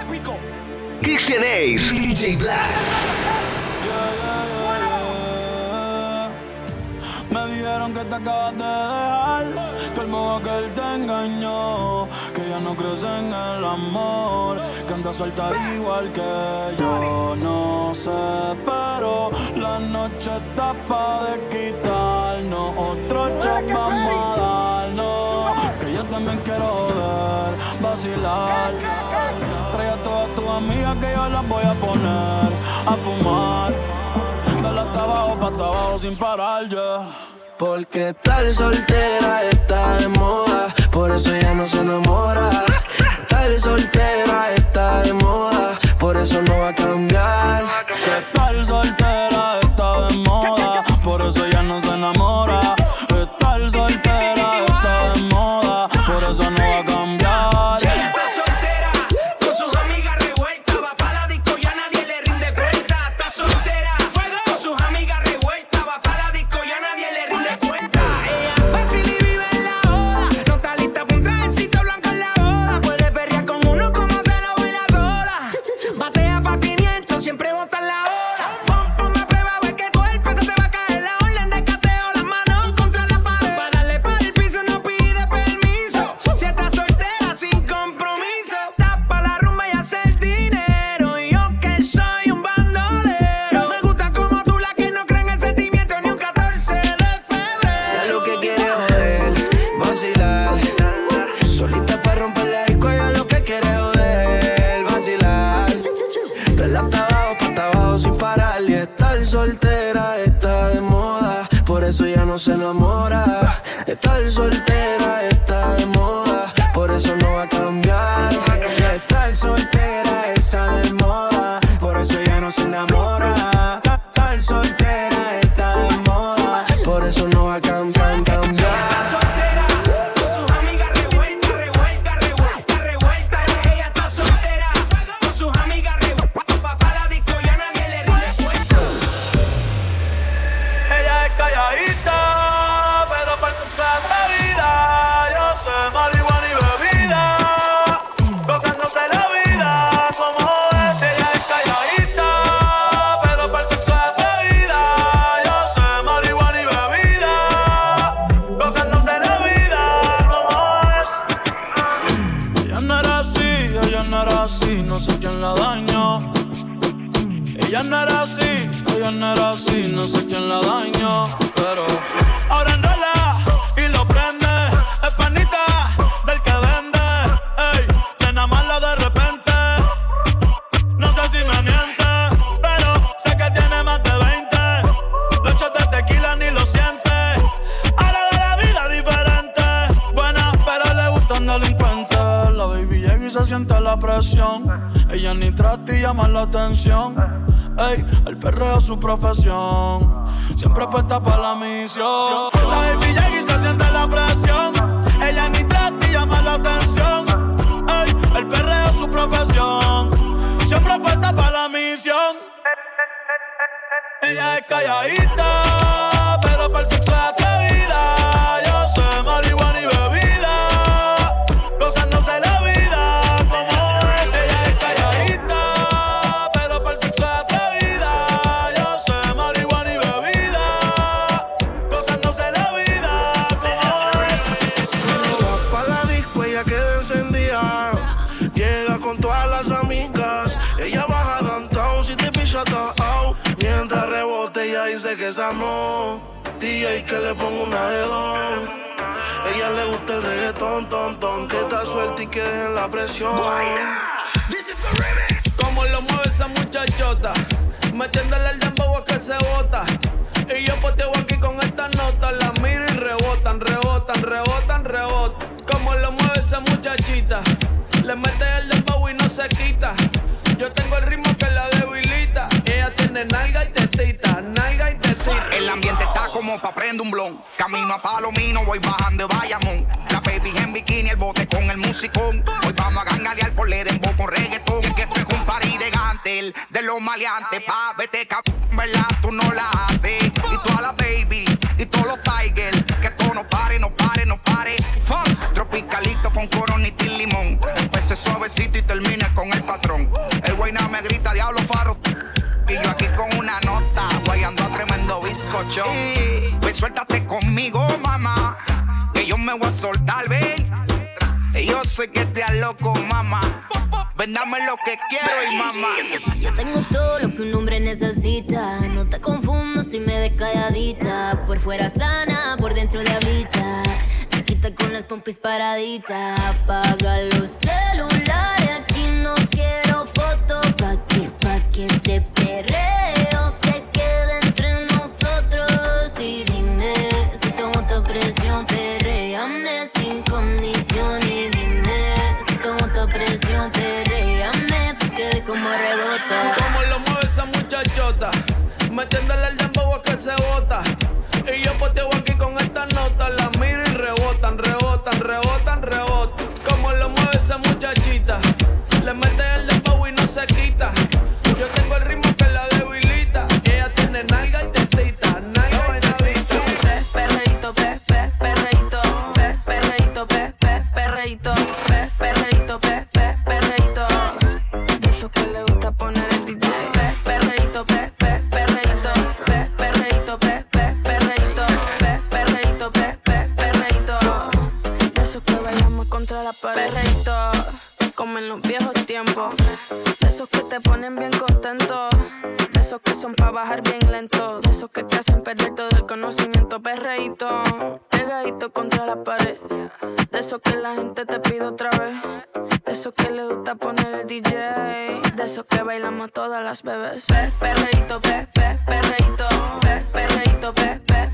Épico. Christian Ace. DJ Black. Me dijeron que te acabas de dejar, que el modo que él te engañó, que ya no crees en el amor, que anda suelta igual que yo. No sé, pero la noche está pa' de quitarnos, otro shot también quiero ver, vacilar. Trae a todas tus amigas que yo las voy a poner a fumar. Dale hasta abajo, pa' hasta abajo sin parar, ya. Porque estar soltera está de moda, por eso ya no se enamora. Estar soltera está de moda, por eso no va a cambiar. Que estar soltera está de moda, por eso ya no se enamora. Por eso ya no se enamora. Estar soltera que dejen la presión. Como lo mueve esa muchachota, metiéndole el dembow a que se bota. Y yo poteo aquí con estas notas, las miro y rebotan, rebotan, rebotan, rebotan. Como lo mueve esa muchachita, le mete el dembow y no se quita. Yo tengo el ritmo que la debilita. Ella tiene nalga y tetita, nalga y tetita. El ambiente está como pa' prender un blon. Camino a Palomino, voy bajando de Bayamón. La baby en bikini, el bote con el musicón. Hoy vamos a gangadear por Ledembo con reggaetón. Que esto es un party de gantel, de los maleantes. Pa' vete cabrón, ¿verdad? Tú no la haces. Y toda la baby, y todos los tigers. Que todo no pare, no pare, no pare. Fun. Tropicalito con coronita y limón. Empecé suavecito guayna me grita, diablo farro. Y yo aquí con una nota, guayando a tremendo bizcocho. Pues suéltate conmigo, mamá, que yo me voy a soltar, ven. Yo soy que te aloco, mamá. Vendame lo que quiero y mamá. Yo tengo todo lo que un hombre necesita. No te confundo si me ves calladita. Por fuera sana, por dentro de ahorita con las pompis paraditas. Apaga los celulares, aquí no quiero fotos. Pa' que, pa' que este perreo se quede entre nosotros. Y dime si tomo tu presión, perréame sin condición. Y dime si tomo tu presión, perréame porque como rebota. Como lo mueve esa muchachota, metiéndole el dembow a que se bota. Te ponen bien contento. De esos que son pa' bajar bien lento. De esos que te hacen perder todo el conocimiento. Perreíto, pegadito contra la pared. De esos que la gente te pide otra vez. De esos que le gusta poner el DJ. De esos que bailamos todas las bebés. Pe, perreíto, pe, pe, perreíto. Pe, perreíto, pe, pe,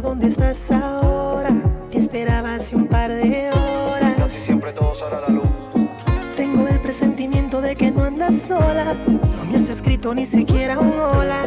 dónde estás ahora. Te esperaba hace un par de horas. siempre todo sale a la luz. Tengo el presentimiento de que no andas sola. No me has escrito ni siquiera un hola.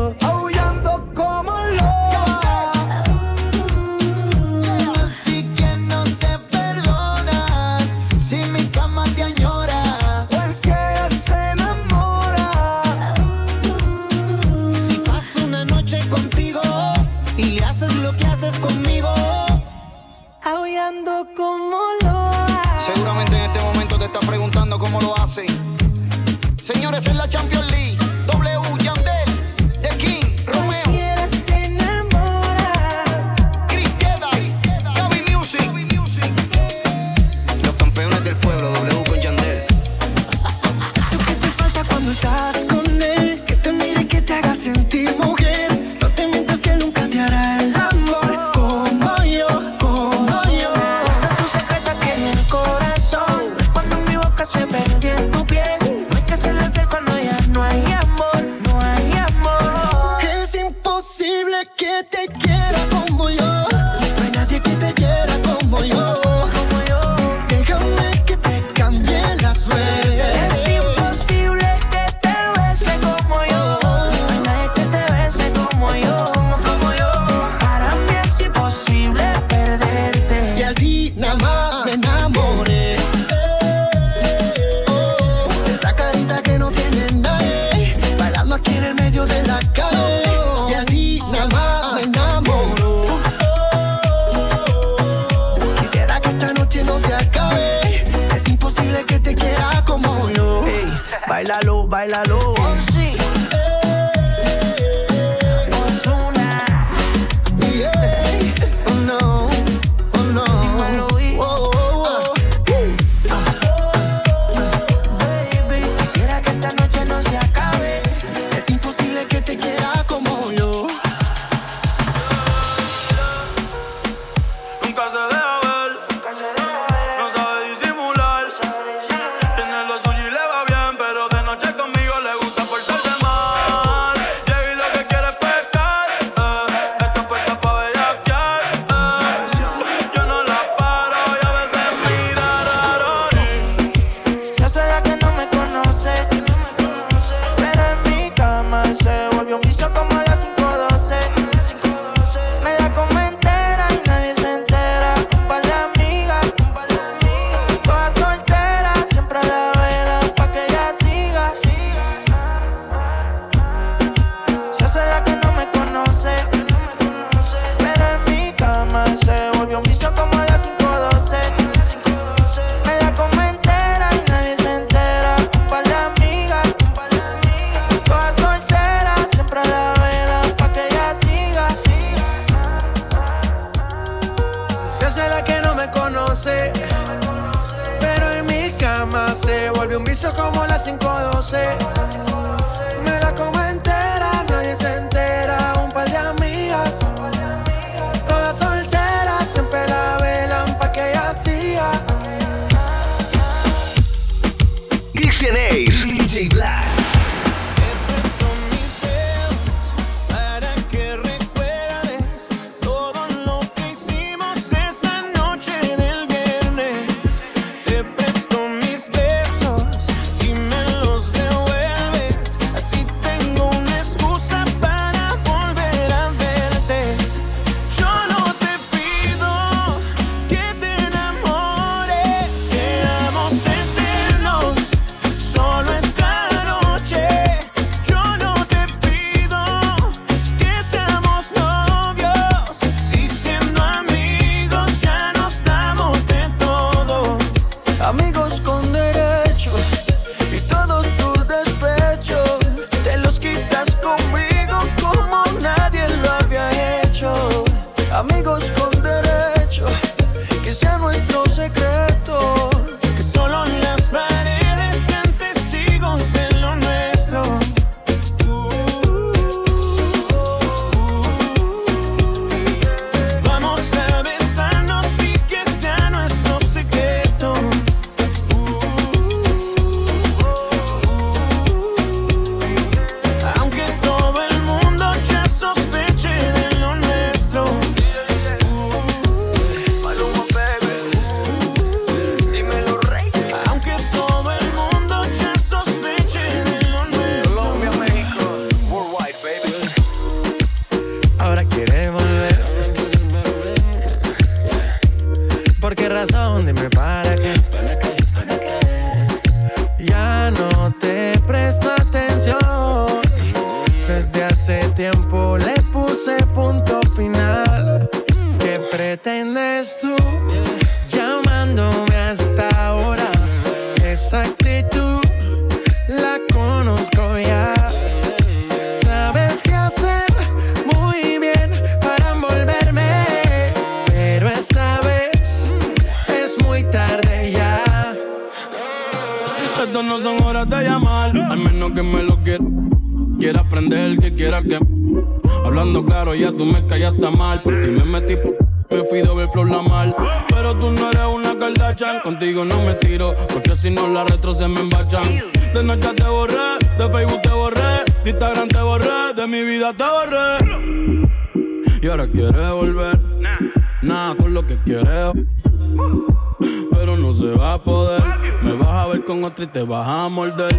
se va a poder. Me vas a ver con otra y te vas a morder.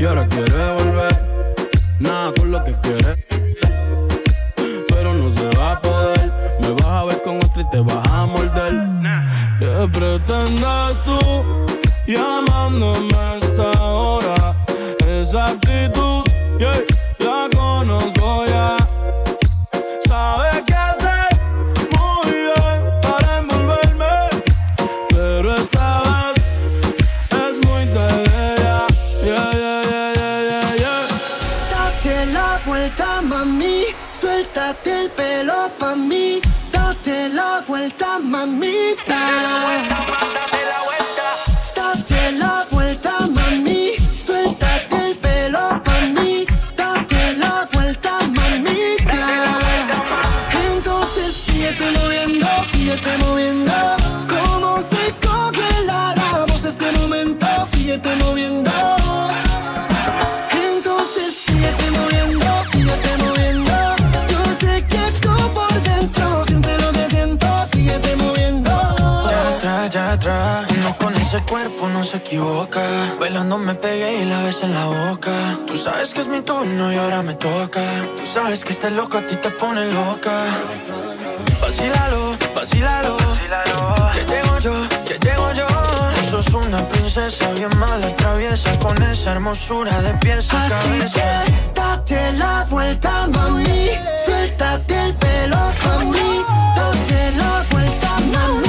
Y ahora quieres volver, nada con lo que quieres. Pero no se va a poder. Me vas a ver con otra y te vas a morder. ¿Qué pretendes tú llamándome a esta hora? Esa actitud, yeah equivoca. Bailando me pegué y la ves en la boca. Tú sabes que es mi turno y ahora me toca. Tú sabes que este loco a ti te pone loca. Vacílalo, vacílalo. Que llego yo, que llego yo. Tú sos una princesa bien mala, traviesa con esa hermosura de pies a cabeza. Que date la vuelta, mami. Suéltate el pelo, mami. Date la vuelta, mami.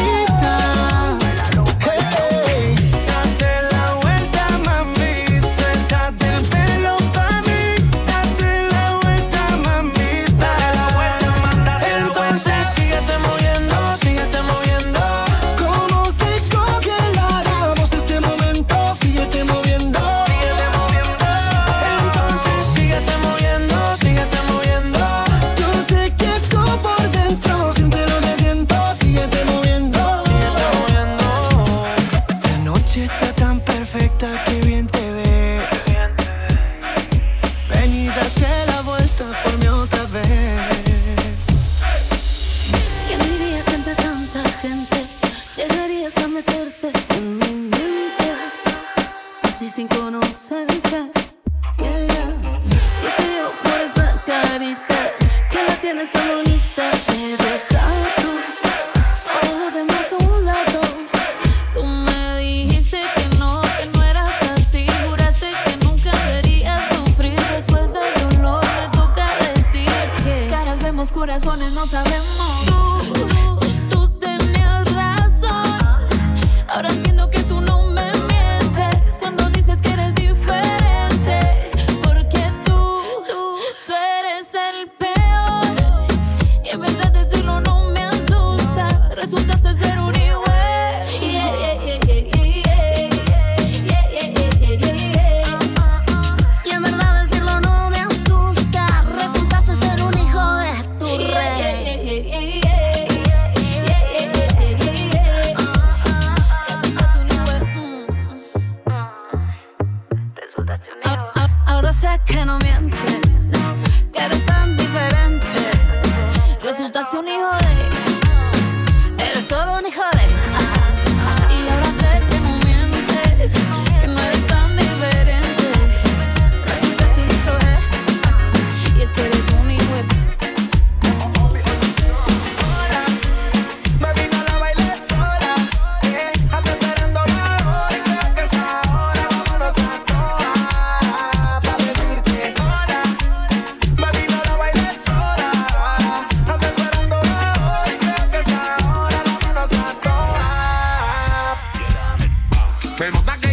enfermo da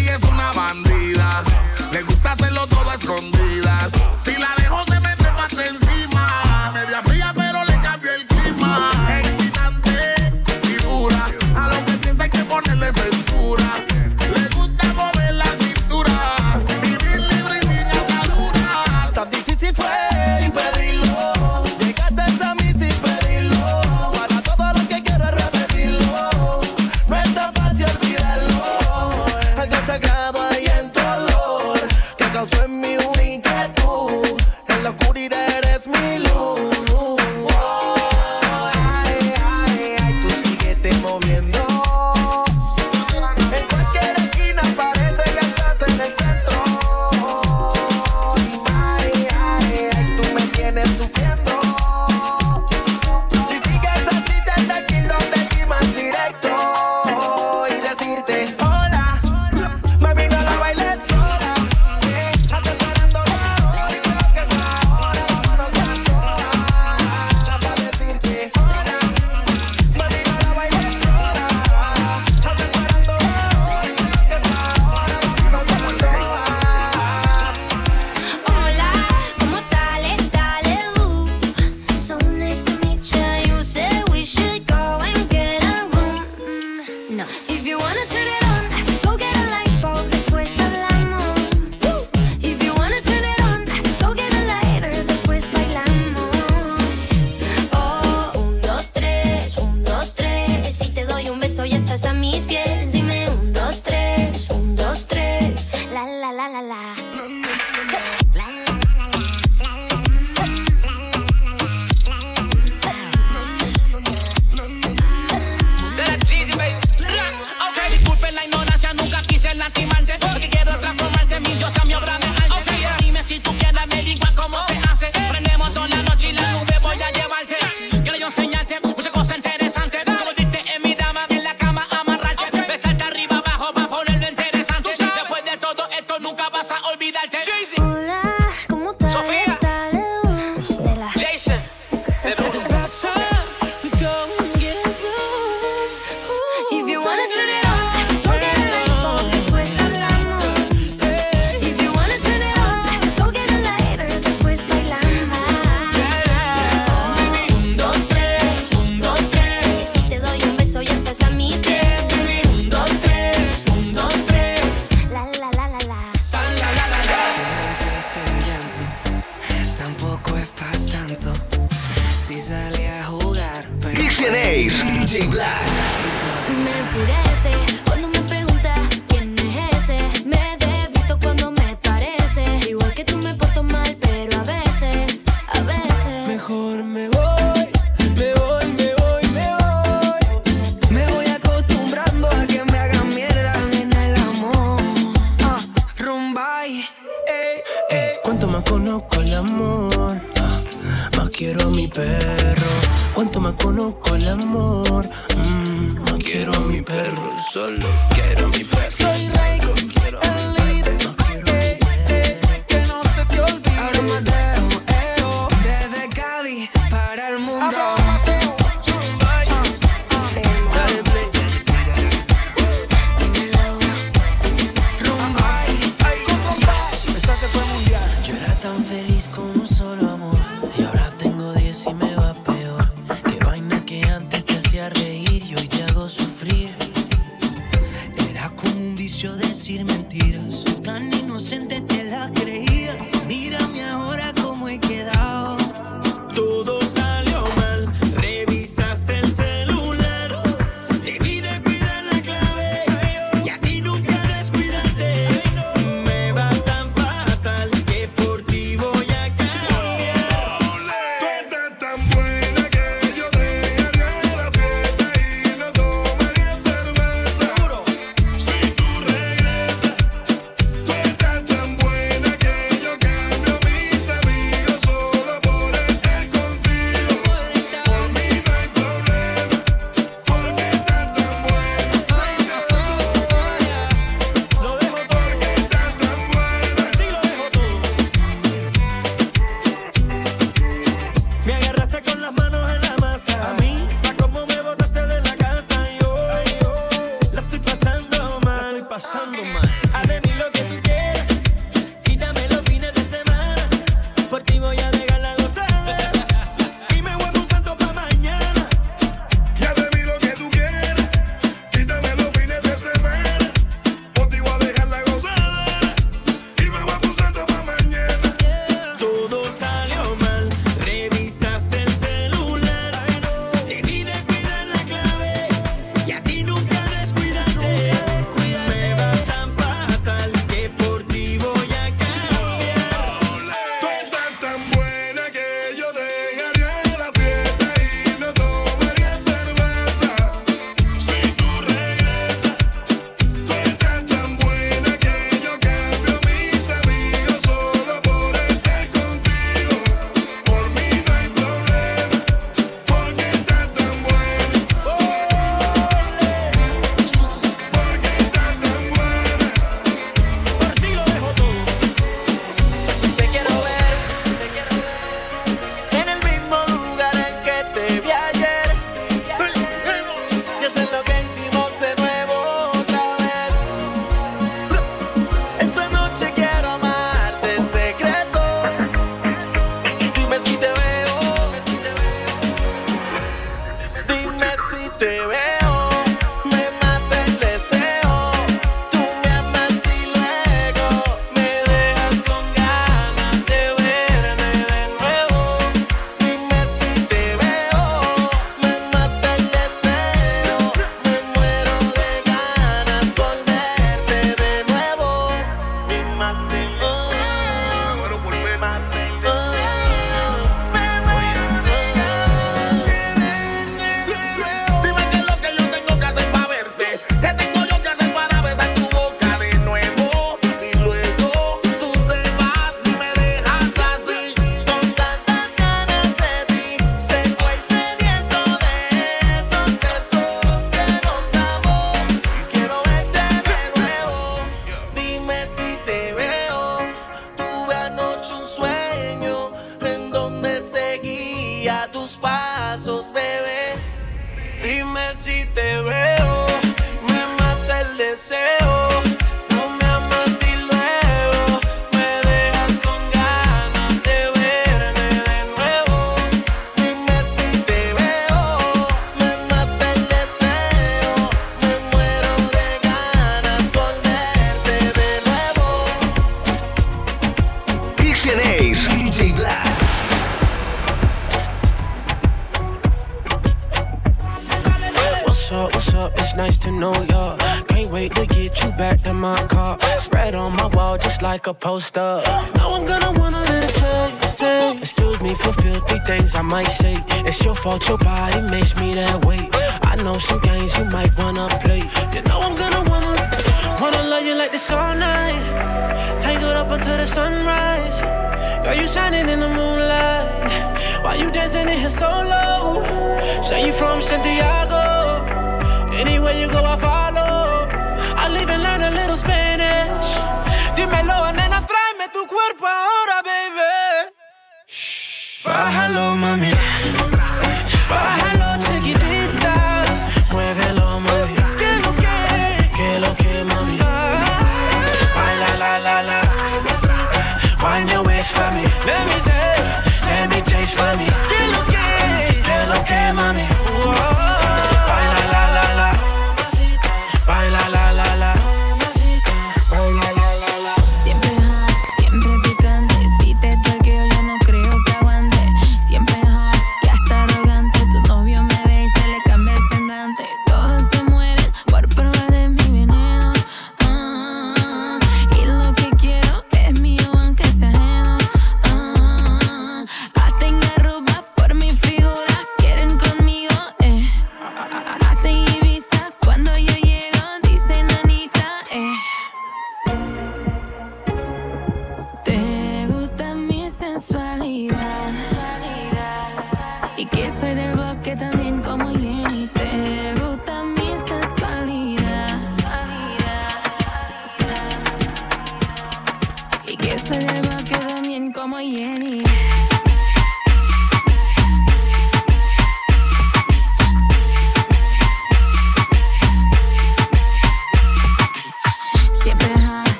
a poster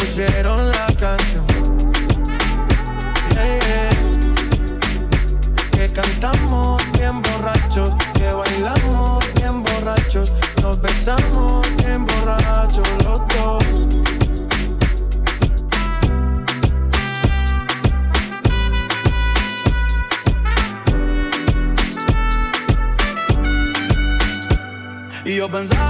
pusieron la canción. Que cantamos bien borrachos, que bailamos bien borrachos, nos besamos bien borrachos los. Y yo pensaba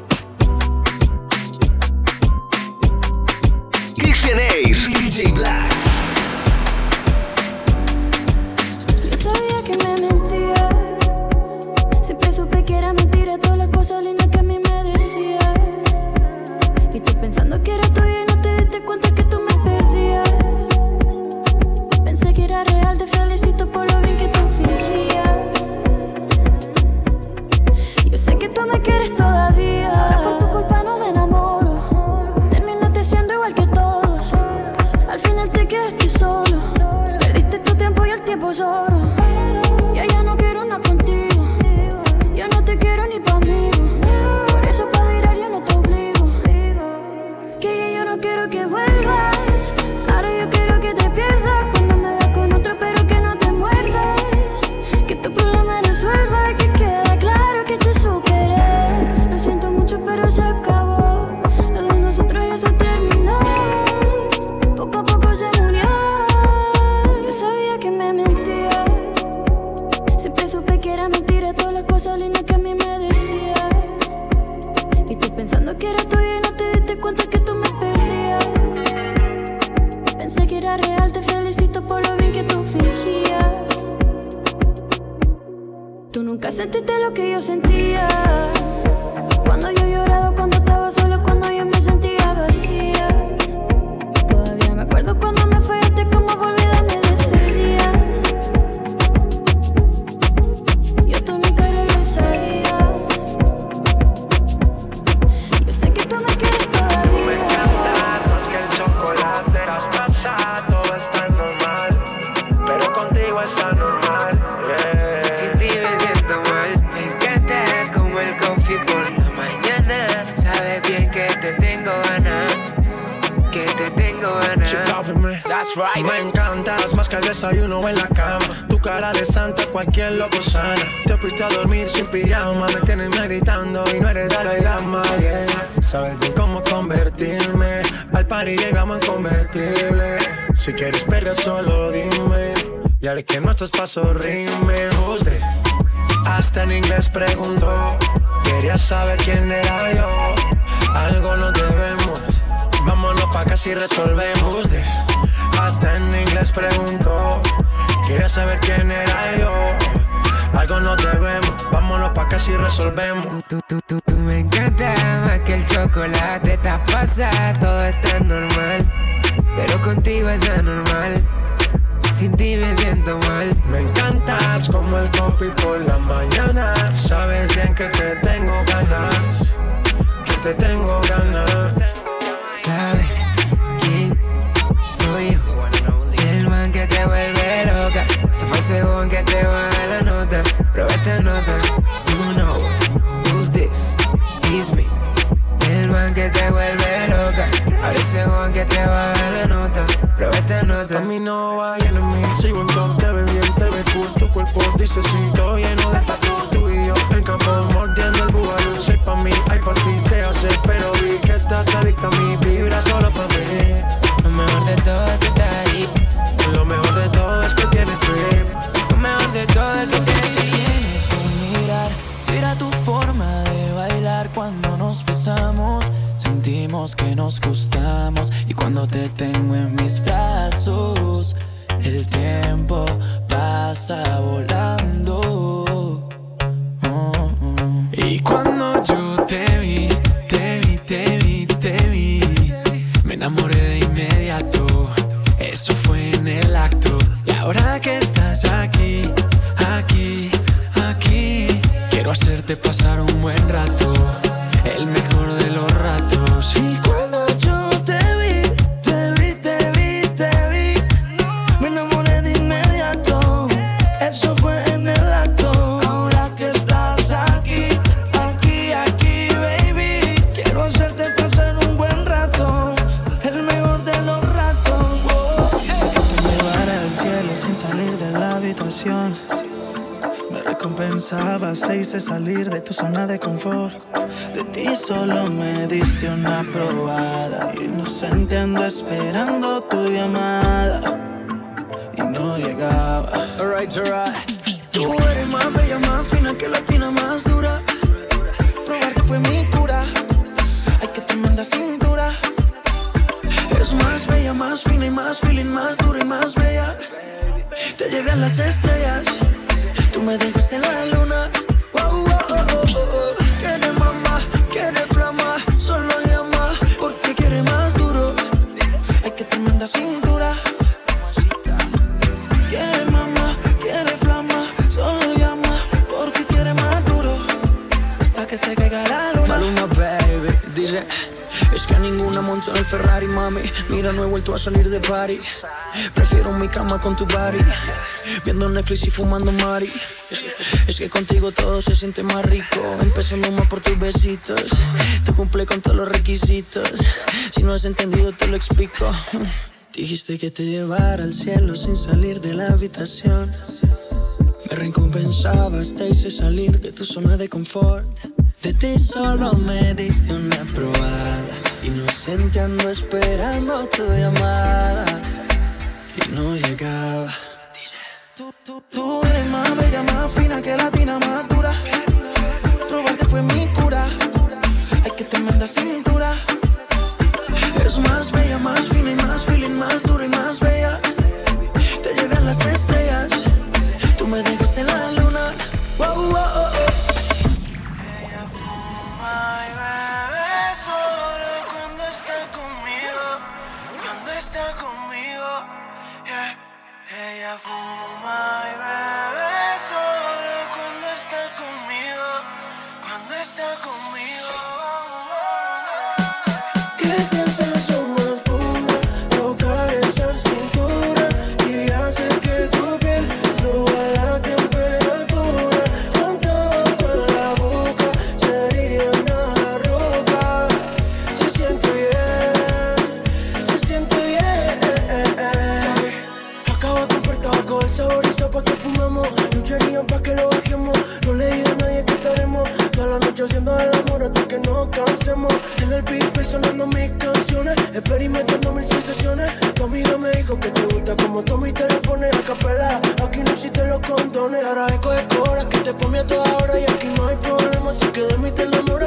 sentiste lo que yo sentía. Fuiste a dormir sin pijama. Me tienes meditando y no eres Dalai Lama. Yeah. Sabes bien cómo convertirme. Al party llegamos en convertible. Si quieres perder, solo dime. Y haré que nuestros pasos. Who's this? Hasta en inglés preguntó. Quería saber quién era yo. Algo nos debemos. Vámonos pa' que si resolvemos this. Hasta en inglés preguntó. Quería saber quién era yo. Algo nos debemos. Vámonos pa' que si resolvemos. Tú, tú, tú, tú me encanta más que el chocolate. Te pasa, todo está normal. Pero contigo es anormal. Sin ti me siento mal. Me encantas como el coffee por la mañana. Sabes bien que te tengo ganas. Que te tengo ganas. ¿Sabes quién soy yo? El man que te vuelve loca. Se fue según que te baja la nota. Prueba esta nota. You know who's this? It's me. El man que te vuelve loca. A veces según que te baja la nota. Prueba esta nota. A mí no va en mí. Sigo en top, te ves bien, te ves cool. Tu cuerpo dice sí, todo lleno de tatu. Tú y yo en campo mordiendo el bubalú. Sé pa' mí, ay pa' ti Viendo Netflix y fumando Mari es, que contigo todo se siente más rico Empezando más por tus besitos Te cumple con todos los requisitos Si no has entendido te lo explico Dijiste que te llevara al cielo sin salir de la habitación me recompensabas, te hice salir de tu zona de confort. De ti solo me diste una probada. Inocente ando esperando tu llamada. Y no llegaba. Tú, eres más bella, más fina que latina, más dura. Probarte fue mi cura. Ay, que tremenda cintura. Es más bella, sonando mis canciones, experimentando mis sensaciones. Tu amiga me dijo que te gusta como tomo y te lo pones a capela. Aquí no existen los condones, ahora de coras que te ponme a toda hora y aquí no hay problema, así que de mí te enamoras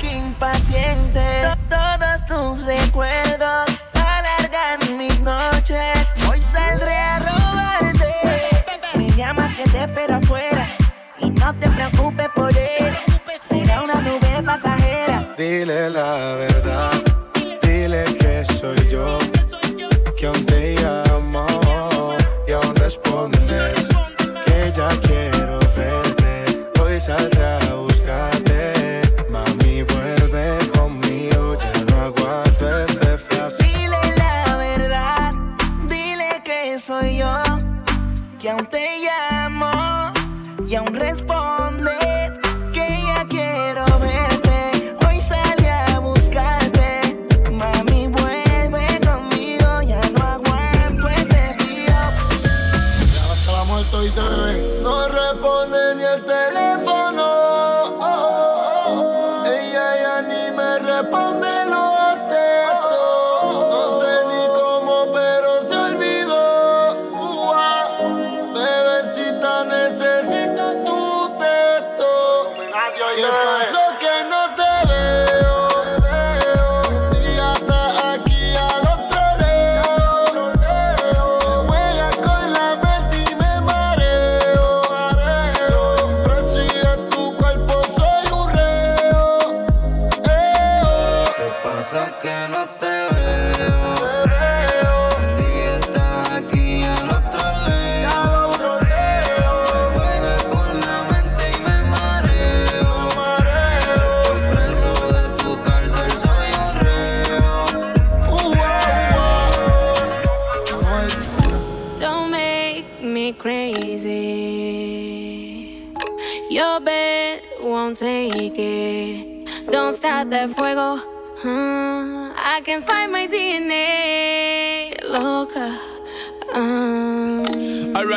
que impaciente. Todos tus recuerdos alargan mis noches. Hoy saldré a robarte. Me llama que te espero afuera. Y no te preocupes por él. Será una nube pasajera. Dile la verdad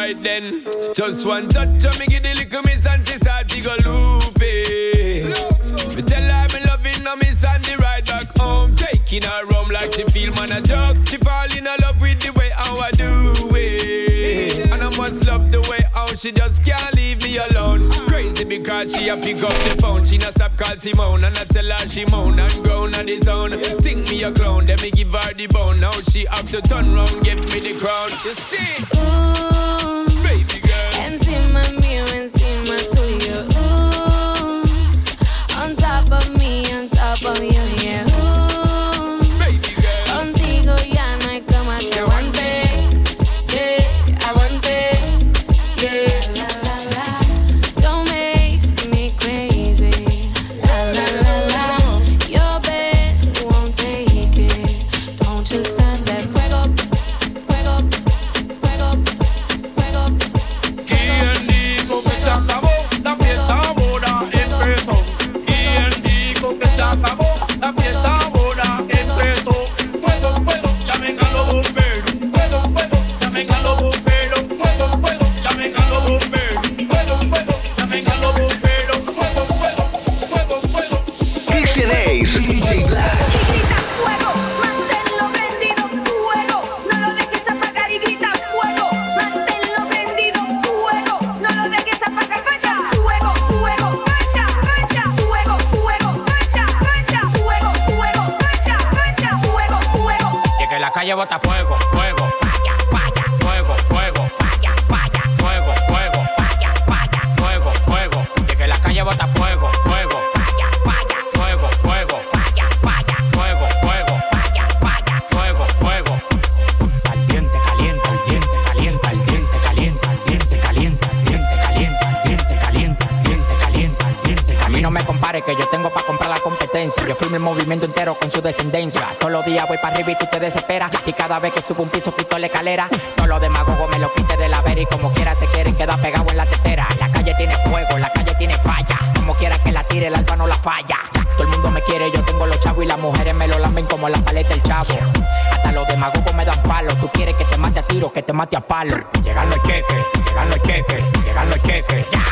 right then. Just one touch of me, give the little miss and she start to go loopy. Me tell her me loving her, miss and the ride back home. Taking her home like she feel man a joke. She fall in love with the way how I do it. And I must love the way how she just can't leave me alone. Crazy because she a pick up the phone. She not stop call Simone and I tell her she moan and groan on the zone. Think me a clown, then me give her the bone. Now she have to turn round, get me the crown. You see? Encima mío, encima tuyo. Ooh, on top of me, on top of you, yeah. Con su descendencia. Todos los días voy para arriba y tú te desesperas. Y cada vez que subo un piso quito la escalera. Todos los demagogos me lo quite de la vera y como quiera se quieren quedar pegados en la tetera. La calle tiene fuego, la calle tiene falla. Como quiera que la tire, el alfa no la falla. Todo el mundo me quiere, yo tengo los chavos y las mujeres me lo lamen como la paleta del chavo. Hasta los demagogos me dan palo. Tú quieres que te mate a tiro, que te mate a palo. Llegarlo al queque, llegarlo al queque, llegarlo al queque. Ya,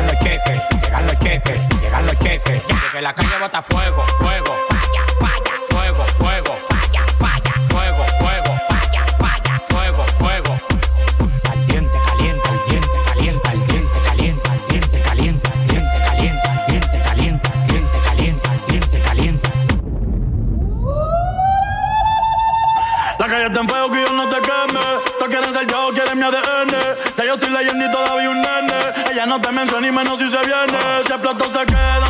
ya. Llegarlo al queque, llegarlo al queque, llegarlo al queque. Ya. Que la calle bota fuego, fuego. Falla, falla, fuego, fuego. Falla, falla, fuego, fuego. Falla, falla, fuego, fuego. Al diente caliente, al diente caliente, al diente caliente, al diente caliente, al diente caliente, al diente caliente, al diente caliente, al diente caliente. La calle está en fuego que yo no te queme. Todos quieren ser yo, quieren mi ADN. Ya yo soy leyenda y todavía un no te menciona ni menos si se viene. Si explotó se quedan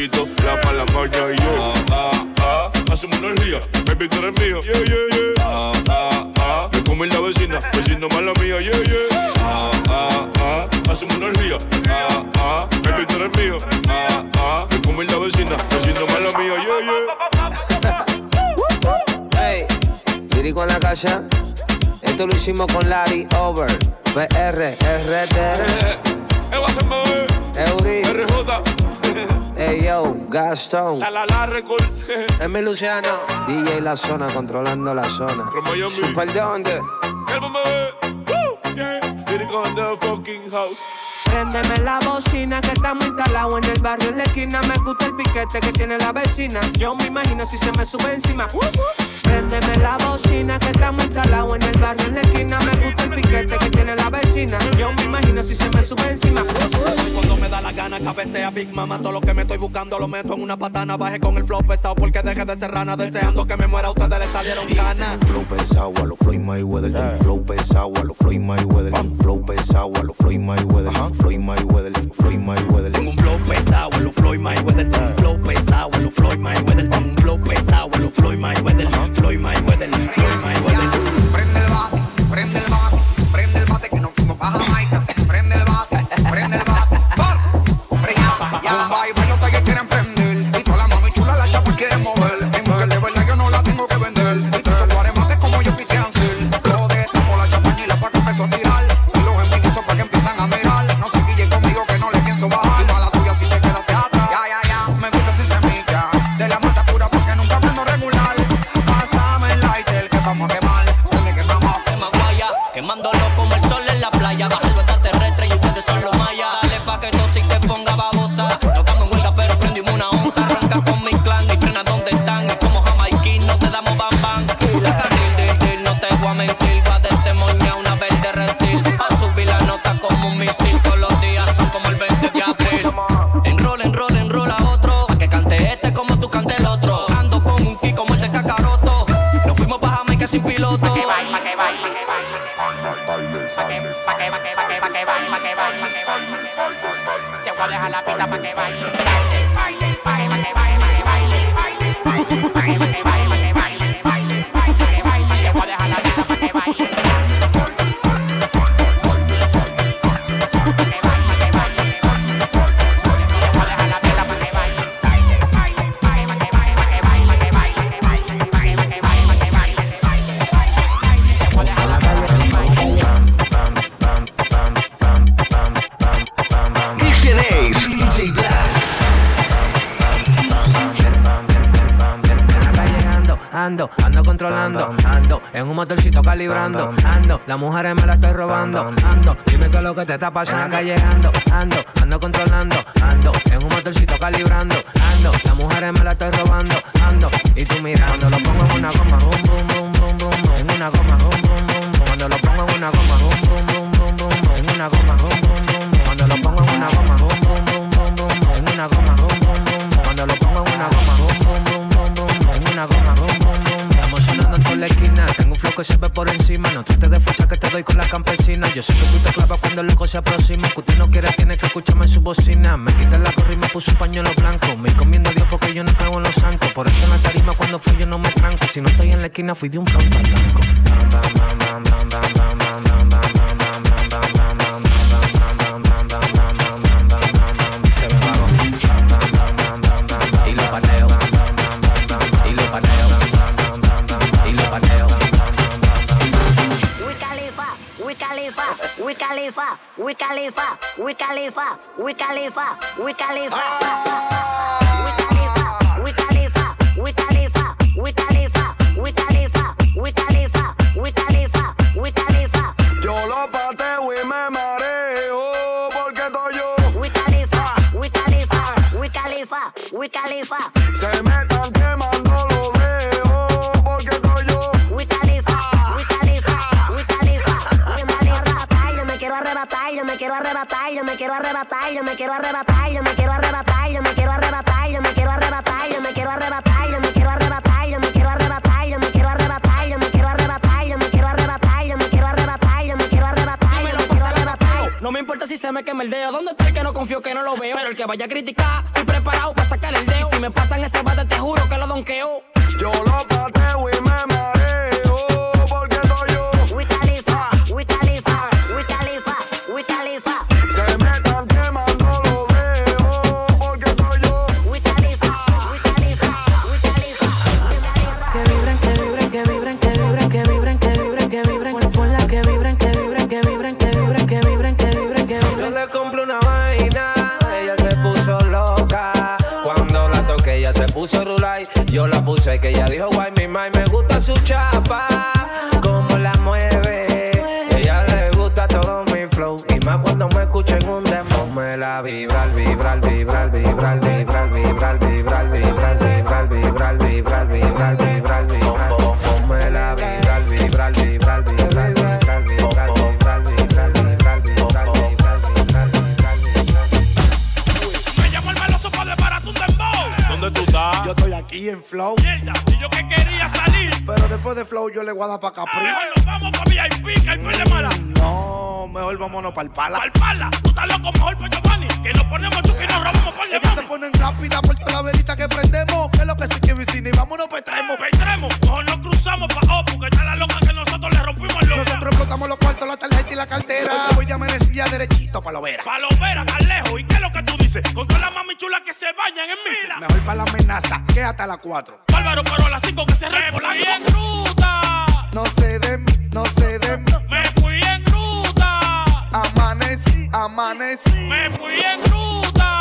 quito la maña y yo. Ah, ah, ah. Hacemos energía, baby, tú eres mío. Yeah, yeah, yeah. Ah, ah, ah. Me come la vecina, vecino mala mía, yeah, yeah. Ah, ah, ah. Hacemos energía. Ah, ah. Baby, tú eres mío. Ah, ah. Me come la vecina, vecino mala mía, yeah, yeah. Hey, lírico en la casa. Esto lo hicimos con Larry Over. PR, RT. Eudi. Ey yo, Gastón. La, la, record. Emi Luciano. DJ La Zona, controlando la zona. Super de dónde. El bombe. Préndeme la bocina que estamos instalados en el barrio en la esquina. Me gusta el piquete que tiene la vecina. Yo me imagino si se me sube encima. Préndeme la bocina que estamos instalados en el barrio en la esquina. Me gusta el piquete que tiene la vecina. Yo me imagino si se me sube encima. Cuando me da la gana, cabecea Big Mama. Todo lo que me estoy buscando lo meto en una patana. Baje con el flow pesado porque dejé de ser rana. Deseando que me muera, a ustedes le salieron ganas. Este flow pesado a los Floyd Mayweather. Este eh. Flow pesado a los Floyd Mayweather. Este flow pesado a los Floyd Mayweather. Floyd Mayweather, Floyd Mayweather. Tengo un ah. flow pesado, el Floyd Mayweather. Tengo un flow pesado, el Floyd Mayweather. Tengo un flow pesado, el Floyd Mayweather. Floyd Mayweather. ando, ando. La mujer me la estoy robando, ando. Dime qué es lo que te está pasando. En la calle ando, ando. fui de un plan blanco. Califa, we Califa, we Califa, we Califa, we Califa. Ah! yo me quiero arrebatar, yo me quiero arrebatar, yo me quiero arrebatar, yo me quiero arrebatar, yo me quiero arrebatar, yo me quiero arrebatar, yo me quiero arrebatar, yo me quiero arrebatar, yo me quiero arrebatar, yo me quiero arrebatar, yo me quiero arrebatar, yo me quiero arrebatar, me quiero arrebatar. No me importa si se me quema el dedo, ¿dónde está el que no confío que no lo veo? Pero el que vaya a criticar, estoy preparado para sacar el dedo. Si me pasan ese bate, te juro que lo donqueo. Yo lo pateo puso rulay, yo la puse que ella dijo guay, mi mai me gusta su chapa, como la mueve, ella le gusta todo mi flow y más cuando me escucha en un demo me la vibrar, vibrar, vibrar, vibrar. vibrar Flow. Mierda, y yo que quería salir. Pero después de Flow yo le voy a dar pa' Capri. Mejor nos vamos pa' VIP, que hay de mala. No, mejor vámonos pa'l pala. Pa'l pala, tú estás loco, mejor pa' Giovanni. Que nos ponemos chuki y nos robamos por de Ellas se ponen rápida por toda la velita que prendemos. Que es lo que sí que vicina y vámonos pa' extremo. Petremos, mejor nos cruzamos pa' Opu, que está la loca que nosotros le rompimos el loco. Nosotros explotamos los cuartos, la tarjeta y la cartera. Hoy voy de amanecilla derechito pa' lo vera. Palomera, tan lejos. ¿Y qué es lo que tú dices? Con todas las mami chulas que se bañan en mí. Mejor pa' la amenaza, que hasta las 4. Bárbaro, pero a las 5 que se Me fui en ruta. No sé de mí, no sé de mí. Me fui en ruta. Amanecí, amanecí. Me fui en ruta.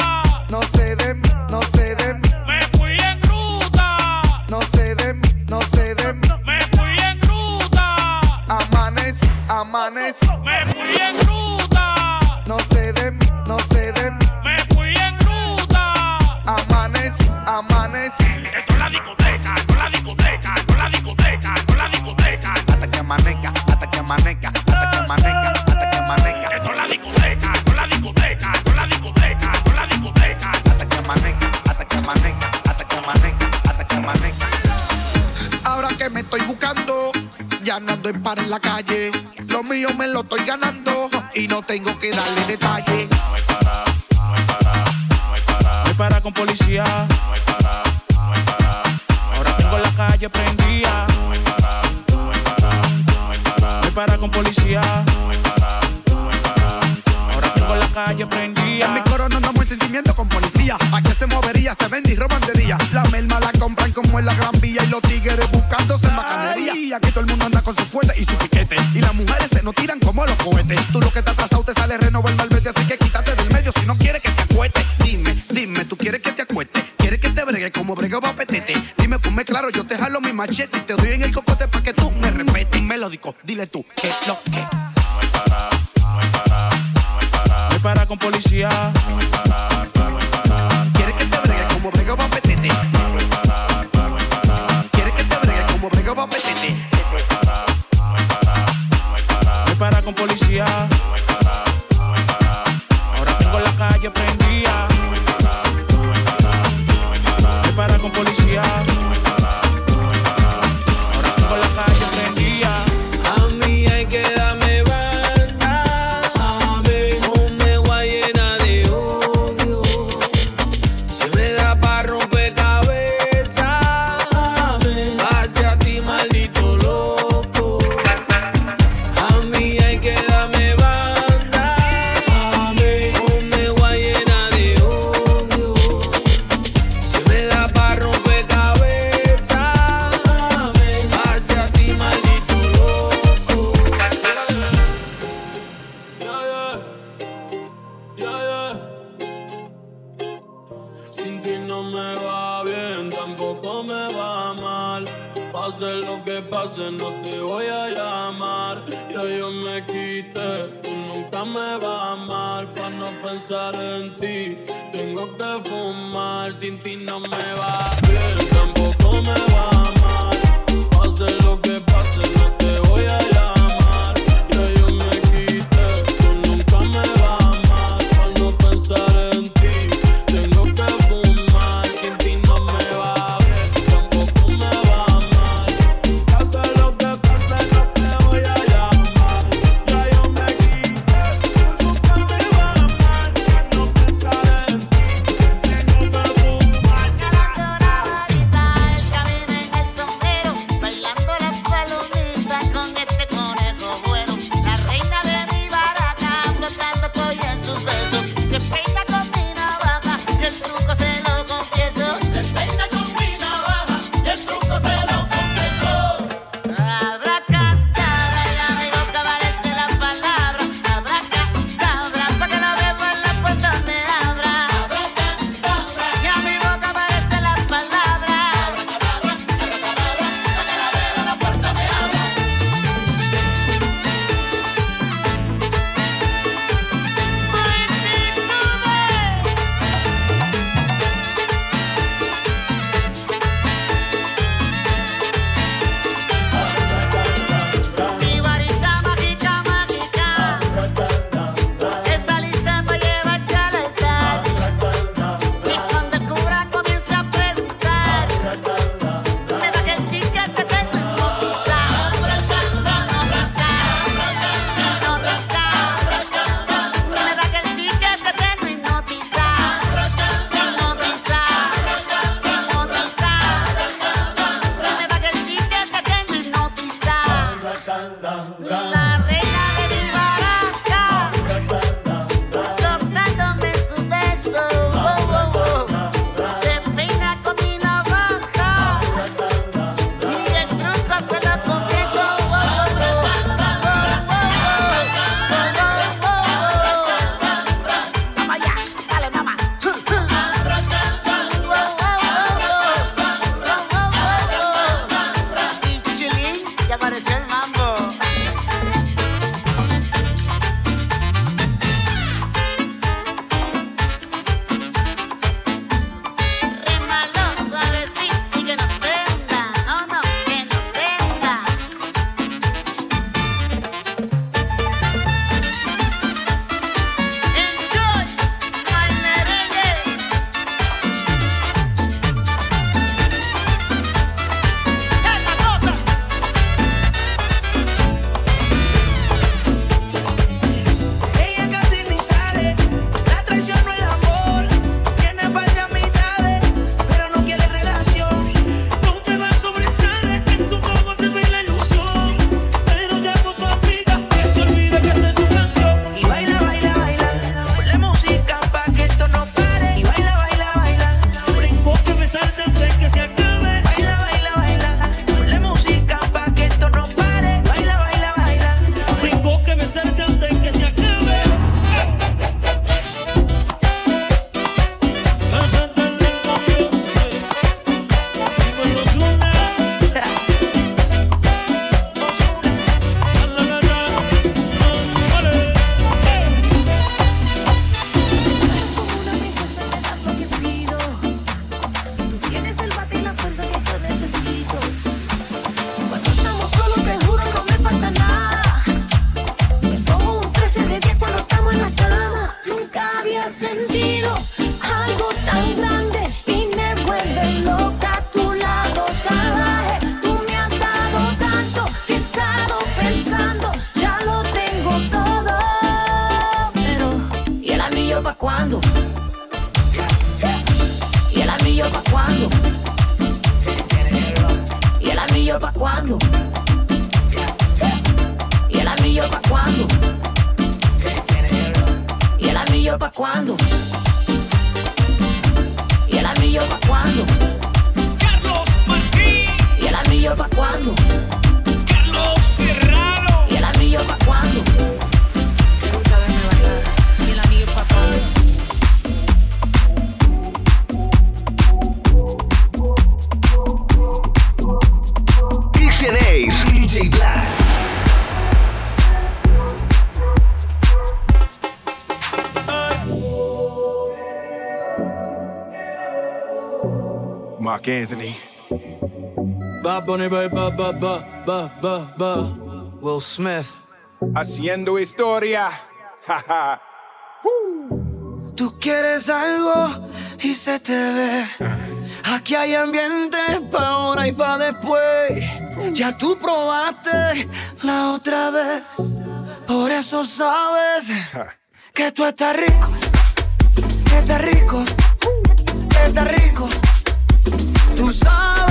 No sé de mí, no sé de mí. Me fui en ruta. No sé de mí, no sé de mí. Me fui en ruta. Amanecí, amanecí. Me fui en ruta. No sé de mí, no sé de mí. Esto es la discoteca, esto es la discoteca, esto es la discoteca, esto es la discoteca. Hasta que amanezca, hasta que amanezca, hasta que amanezca, hasta que amanezca. Esto es la discoteca, esto es la discoteca, esto es la discoteca, esto es la discoteca. Hasta que amanezca, hasta que amanezca, hasta que amanezca, hasta que amanezca. Ahora que me estoy buscando, ya no ando en par en la calle. Lo mío me lo estoy ganando y no tengo que darle detalle. No hay para con policía. Ahora tengo la calle prendida. No hay para con policía. Ahora tengo la calle prendida. En mi coro no andamos en sentimiento con policía. Aquí se movería, se vende y roban de día. La melma la compran como en la gran vía y los tigres buscándose en bacanería. Y aquí todo el mundo anda con su fuerte y su piquete. Y las mujeres se nos tiran como los cohetes. Tú lo que te atrasado te sale renovar el malvete, así que quítate del medio si no quieres que bregues como brego papetete. Dime, ponme claro, yo te jalo mi machete y te doy en el cocote para que tú me respetes. Melódico, dile tú, que lo que. No hay para, no hay para, no hay para. No hay para con policía. Anthony. Bad Bunny, ba, ba, ba. Will Smith. Haciendo historia. Tú quieres algo y se te ve. Aquí hay ambiente pa' ahora y pa' después. Ya tú probaste la otra vez. Por eso sabes que tú estás rico. Que estás rico. Que estás rico. Que estás rico Tu sabes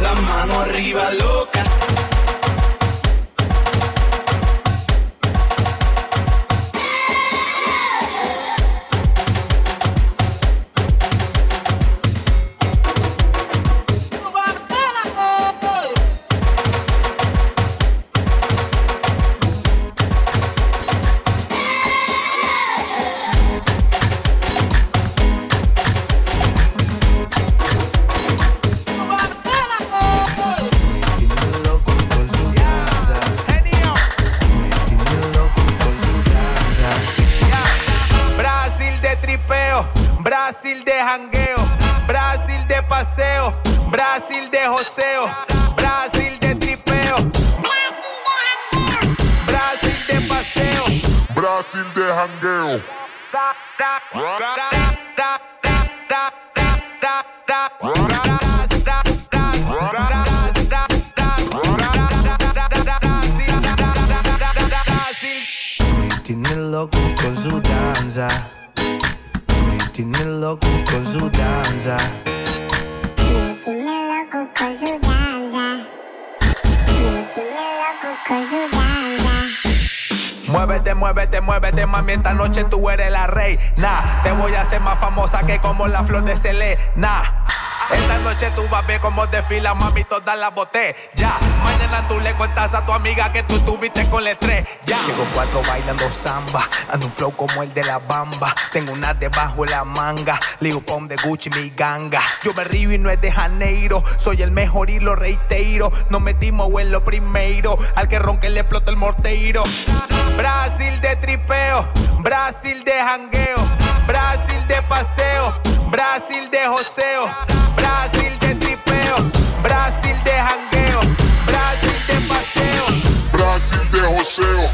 la mano arriba loca. Hacer más famosa que como la flor de Selena. Esta noche tú vas a ver cómo desfila, mami, todas las botellas. Mañana tú le cuentas a tu amiga que tú tuviste con el estrés. Ya. Llego cuatro bailando samba, ando un flow como el de la bamba. Tengo una debajo de la manga, Lil Pump de Gucci, mi ganga. Yo me río y no es de Janeiro, soy el mejor y lo reitero. Nos metimos en lo primero, al que ronque le explota el morteiro. Brasil de tripeo, Brasil de jangueo, de paseo, Brasil de joseo, Brasil de tripeo, Brasil de jangueo, Brasil de paseo. Brasil de joseo.